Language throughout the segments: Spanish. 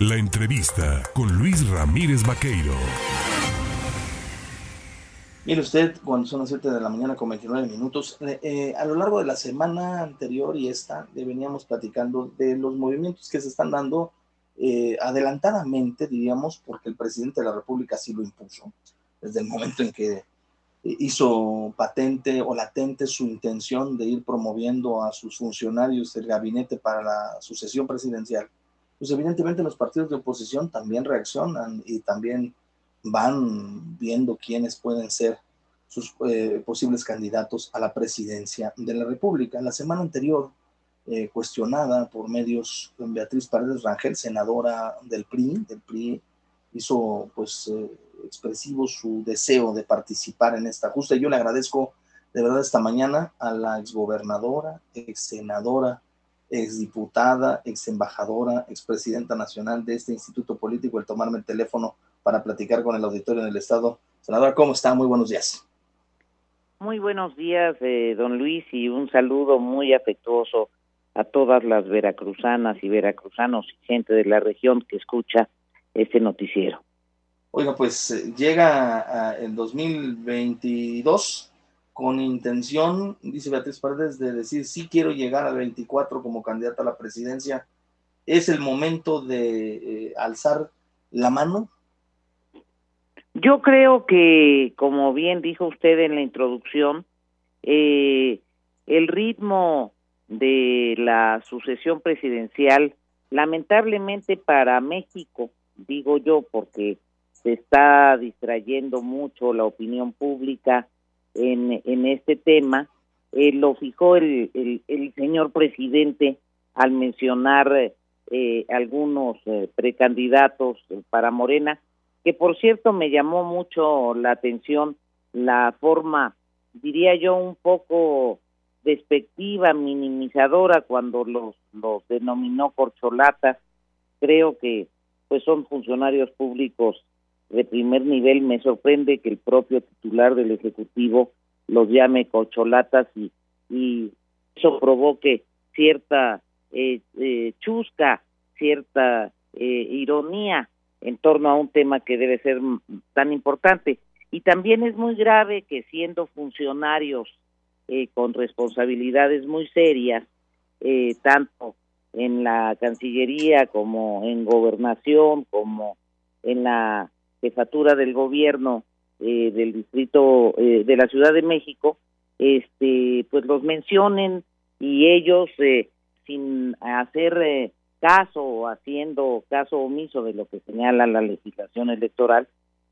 La entrevista con Luis Ramírez Vaqueiro. Mire usted, cuando son las 7 de la mañana con 29 minutos, eh, eh, a lo largo de la semana anterior y esta, le veníamos platicando de los movimientos que se están dando eh, adelantadamente, diríamos, porque el presidente de la República sí lo impuso, desde el momento en que hizo patente o latente su intención de ir promoviendo a sus funcionarios del gabinete para la sucesión presidencial, pues evidentemente los partidos de oposición también reaccionan y también van viendo quiénes pueden ser sus eh, posibles candidatos a la presidencia de la República. La semana anterior, eh, cuestionada por medios, Beatriz Paredes Rangel, senadora del PRI, del PRI hizo pues eh, expresivo su deseo de participar en esta justa. Yo le agradezco de verdad esta mañana a la exgobernadora, exsenadora, exdiputada, exembajadora, expresidenta nacional de este instituto político, el tomarme el teléfono para platicar con el auditorio del Estado. Senadora, ¿cómo está? Muy buenos días. Muy buenos días, eh, don Luis, y un saludo muy afectuoso a todas las veracruzanas y veracruzanos y gente de la región que escucha este noticiero. Oiga, pues eh, llega el 2022 con intención, dice Beatriz Paredes, de decir sí quiero llegar al 24 como candidata a la presidencia. ¿Es el momento de eh, alzar la mano yo creo que, como bien dijo usted en la introducción, eh, el ritmo de la sucesión presidencial, lamentablemente para México, digo yo, porque se está distrayendo mucho la opinión pública en, en este tema, eh, lo fijó el, el, señor presidente al mencionar eh, algunos precandidatos para Morena, que por cierto me llamó mucho la atención la forma, diría yo, un poco despectiva, minimizadora cuando los, los denominó corcholatas. Creo que pues son funcionarios públicos de primer nivel. Me sorprende que el propio titular del Ejecutivo los llame corcholatas y, y eso provoque cierta eh, eh, chusca, cierta eh, ironía en torno a un tema que debe ser tan importante. Y también es muy grave que siendo funcionarios eh, con responsabilidades muy serias, eh, tanto en la Cancillería como en Gobernación, como en la jefatura del gobierno eh, del distrito de la Ciudad de México, este, pues los mencionen y ellos sin hacer caso o haciendo caso omiso de lo que señala la legislación electoral,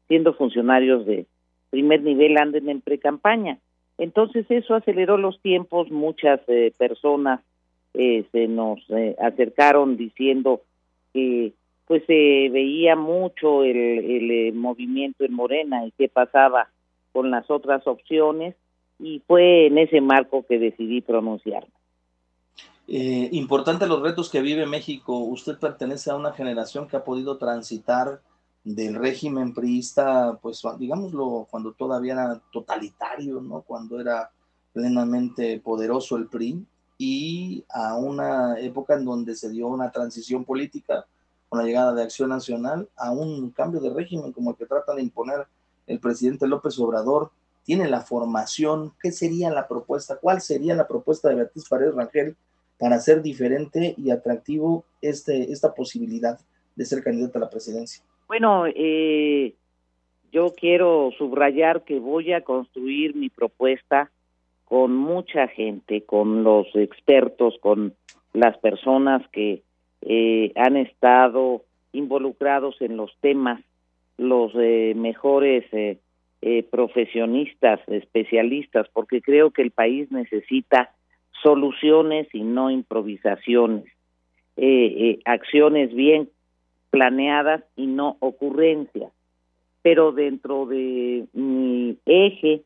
siendo funcionarios de primer nivel anden en precampaña. Entonces eso aceleró los tiempos, muchas eh, personas eh, se nos eh, acercaron diciendo que pues se veía mucho el, el movimiento en Morena y qué pasaba con las otras opciones y fue en ese marco que decidí pronunciarme. Eh, importante los retos que vive México. Usted pertenece a una generación que ha podido transitar del régimen priista, pues digámoslo, cuando todavía era totalitario, ¿no? Cuando era plenamente poderoso el PRI, y a una época en donde se dio una transición política con la llegada de Acción Nacional a un cambio de régimen como el que trata de imponer el presidente López Obrador. Tiene la formación, ¿qué sería la propuesta? ¿Cuál sería la propuesta de Beatriz Paredes Rangel para hacer diferente y atractivo este, esta posibilidad de ser candidata a la presidencia? Bueno, eh, yo quiero subrayar que voy a construir mi propuesta con mucha gente, con los expertos, con las personas que eh, han estado involucrados en los temas, los eh, mejores profesionistas, especialistas, porque creo que el país necesita soluciones y no improvisaciones, eh, eh, acciones bien planeadas y no ocurrencias. Pero dentro de mi eje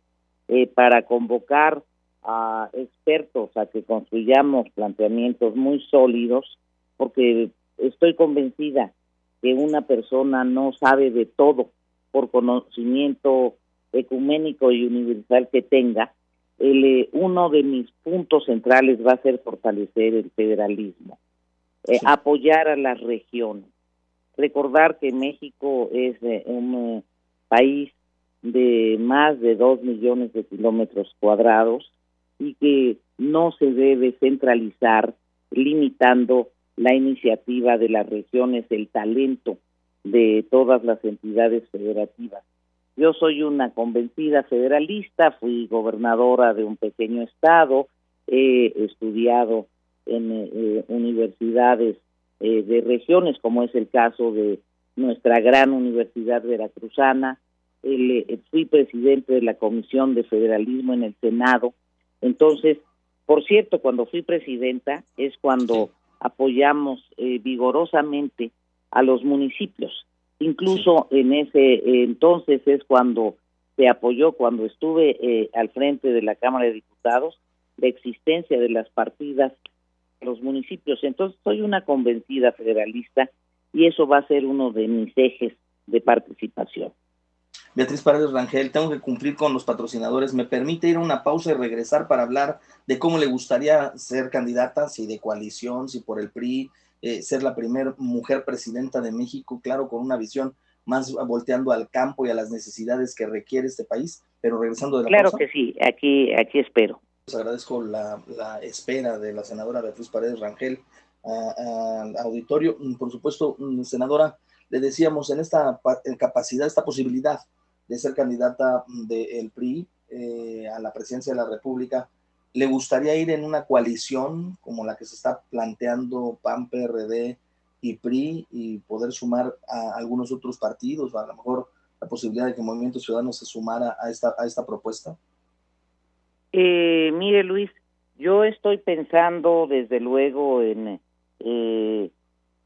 eh, para convocar a expertos a que construyamos planteamientos muy sólidos, porque estoy convencida que una persona no sabe de todo por conocimiento ecuménico y universal que tenga, el, eh, uno de mis puntos centrales va a ser fortalecer el federalismo, eh, apoyar a las regiones. recordar que México es un país de más de dos millones de kilómetros cuadrados y que no se debe centralizar limitando la iniciativa de las regiones, el talento de todas las entidades federativas. Yo soy una convencida federalista, fui gobernadora de un pequeño estado, he estudiado en eh, universidades eh, de regiones, como es el caso de nuestra gran Universidad Veracruzana, eh, fui presidente de la Comisión de Federalismo en el Senado. Entonces, por cierto, cuando fui presidenta es cuando apoyamos eh, vigorosamente a los municipios. Incluso en ese entonces es cuando se apoyó, cuando estuve eh, al frente de la Cámara de Diputados, la existencia de las partidas a los municipios. Entonces, soy una convencida federalista y eso va a ser uno de mis ejes de participación. Beatriz Paredes Rangel, tengo que cumplir con los patrocinadores. ¿Me permite ir a una pausa y regresar para hablar de cómo le gustaría ser candidata, si de coalición, si por el PRI, eh, ser la primera mujer presidenta de México, claro, con una visión más volteando al campo y a las necesidades que requiere este país, pero regresando de la Claro que sí, aquí, aquí espero. Les agradezco la, espera de la senadora Beatriz Paredes Rangel al auditorio. Por supuesto, senadora, le decíamos en esta capacidad, esta posibilidad de ser candidata del PRI eh, a la presidencia de la República, ¿le gustaría ir en una coalición como la que se está planteando PAN, PRD y PRI y poder sumar a algunos otros partidos, o a lo mejor la posibilidad de que Movimiento Ciudadano se sumara a esta, a esta propuesta? Eh, mire, Luis, yo estoy pensando desde luego en, eh,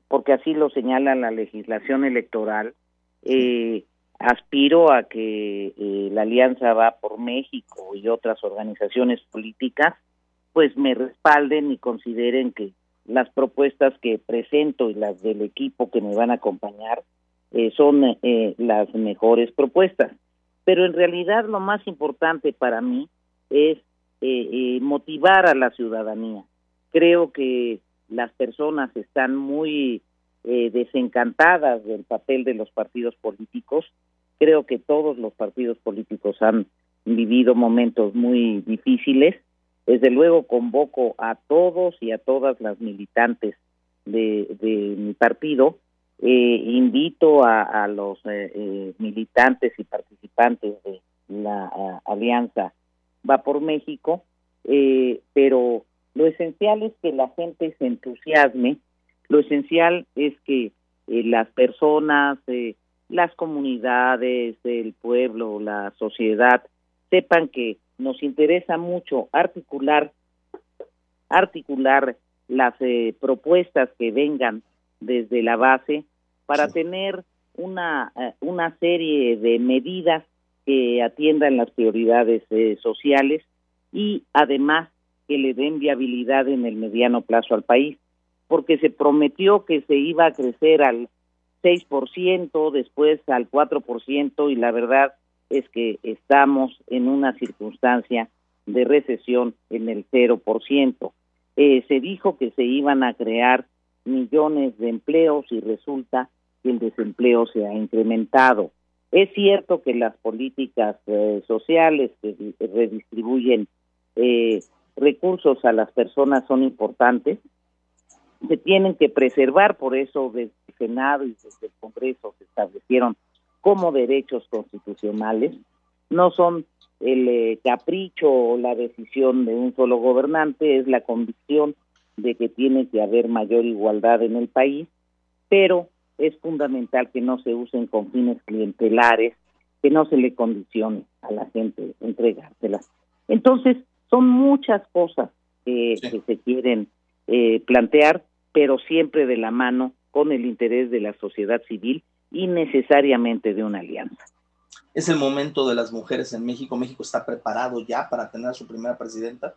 porque así lo señala la legislación electoral, eh, aspiro a que eh, la Alianza Va por México y otras organizaciones políticas pues me respalden y consideren que las propuestas que presento y las del equipo que me van a acompañar eh, son eh, las mejores propuestas. Pero en realidad lo más importante para mí es motivar a la ciudadanía. Creo que las personas están muy desencantadas del papel de los partidos políticos Creo que todos los partidos políticos han vivido momentos muy difíciles. Desde luego convoco a todos y a todas las militantes de, mi partido. Eh, invito a, los eh, eh, militantes y participantes de la Alianza Va por México, pero lo esencial es que la gente se entusiasme, lo esencial es que las personas, las comunidades, el pueblo, la sociedad, sepan que nos interesa mucho articular articular las eh, propuestas que vengan desde la base para tener una eh, una serie de medidas que atiendan las prioridades eh, sociales y además que le den viabilidad en el mediano plazo al país porque se prometió que se iba a crecer al 6%, después al 4% y la verdad es que estamos en una circunstancia de recesión en el 0%. Eh, se dijo que se iban a crear millones de empleos y resulta que el desempleo se ha incrementado. Es cierto que las políticas eh, sociales que redistribuyen eh, recursos a las personas son importantes, se tienen que preservar, por eso el Senado y desde el Congreso se establecieron como derechos constitucionales, no son el eh, capricho o la decisión de un solo gobernante, es la convicción de que tiene que haber mayor igualdad en el país, pero es fundamental que no se usen con fines clientelares, que no se le condicione a la gente entregárselas. Entonces, son muchas cosas que se quieren eh, plantear pero siempre de la mano con el interés de la sociedad civil y necesariamente de una alianza. ¿Es el momento de las mujeres en México? ¿México está preparado ya para tener a su primera presidenta?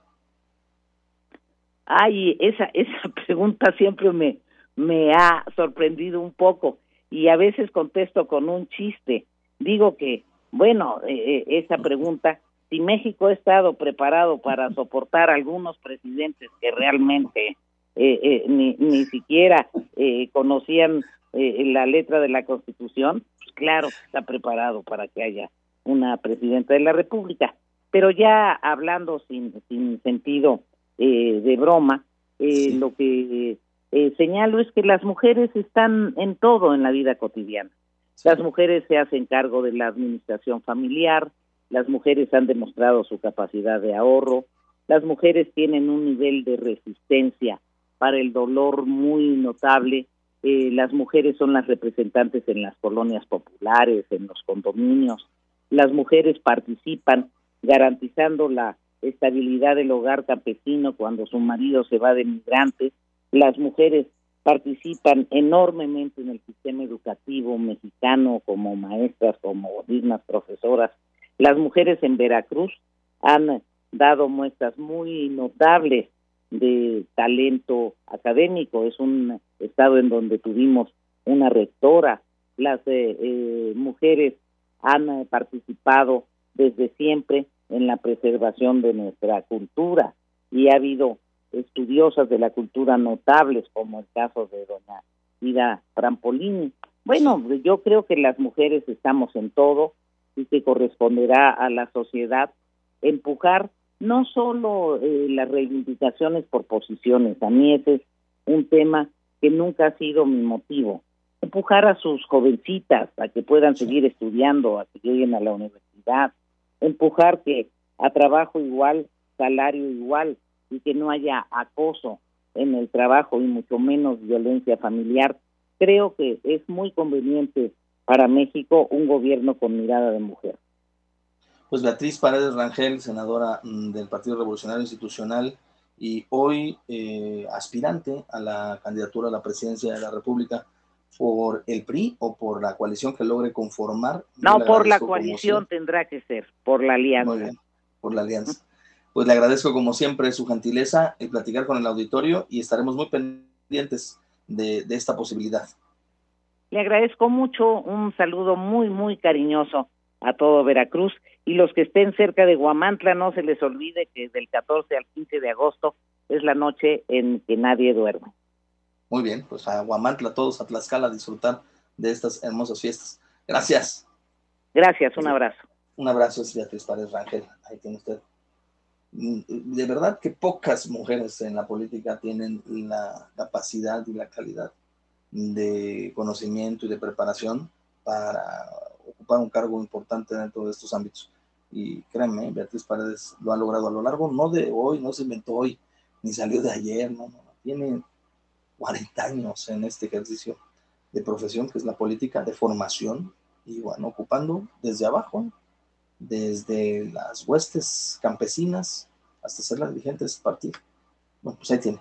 Ay, esa, esa pregunta siempre me, me ha sorprendido un poco y a veces contesto con un chiste. Digo que, bueno, eh, eh, esa pregunta, si México ha estado preparado para soportar algunos presidentes que realmente eh, eh, ni, ni siquiera eh, conocían eh, la letra de la Constitución, pues claro está preparado para que haya una presidenta de la República. Pero ya hablando sin, sin sentido eh, de broma, eh, lo que señalo es que las mujeres están en todo en la vida cotidiana. Las mujeres se hacen cargo de la administración familiar, las mujeres han demostrado su capacidad de ahorro, las mujeres tienen un nivel de resistencia para el dolor muy notable, eh, las mujeres son las representantes en las colonias populares, en los condominios, las mujeres participan garantizando la estabilidad del hogar campesino cuando su marido se va de migrante, las mujeres participan enormemente en el sistema educativo mexicano como maestras, como dignas profesoras. Las mujeres en Veracruz han dado muestras muy notables de talento académico. Es un estado en donde tuvimos una rectora. Las eh, eh, mujeres han participado desde siempre en la preservación de nuestra cultura y ha habido estudiosas de la cultura notables, como el caso de doña Ida Trampolini. Bueno, yo creo que las mujeres estamos en todo y que corresponderá a la sociedad empujar no solo eh, las reivindicaciones por posiciones, a mí ese es un tema que nunca ha sido mi motivo, empujar a sus jovencitas a que puedan seguir estudiando, a que lleguen a la universidad, empujar que a trabajo igual, salario igual, y que no haya acoso en el trabajo y mucho menos violencia familiar, creo que es muy conveniente para México un gobierno con mirada de mujer. Pues Beatriz Paredes Rangel, senadora mm, del Partido Revolucionario Institucional y hoy eh, aspirante a la candidatura a la presidencia de la República por el PRI o por la coalición que logre conformar. No, por la coalición tendrá que ser, por la alianza. Muy bien, por la alianza. Pues le agradezco como siempre su gentileza el platicar con el auditorio y estaremos muy pendientes de, esta posibilidad. Le agradezco mucho, un saludo muy, muy cariñoso a todo Veracruz y los que estén cerca de Guamantla no se les olvide que del 14 al 15 de agosto es la noche en que nadie duerme. Muy bien, pues a Guamantla, todos a Tlaxcala a disfrutar de estas hermosas fiestas. Gracias. Gracias, un abrazo. Un abrazo, es Beatriz Párez Rangel. Ahí tiene usted de verdad que pocas mujeres en la política tienen la capacidad y la calidad de conocimiento y de preparación para ocupar un cargo importante dentro de estos ámbitos. Y créanme, Beatriz Paredes lo ha logrado a lo largo, no de hoy, no se inventó hoy, ni salió de ayer, no, no, tiene 40 años en este ejercicio de profesión que es la política, de formación, y bueno, ocupando desde abajo, desde las huestes campesinas hasta ser la dirigente de ese partido. Bueno, pues ahí tiene.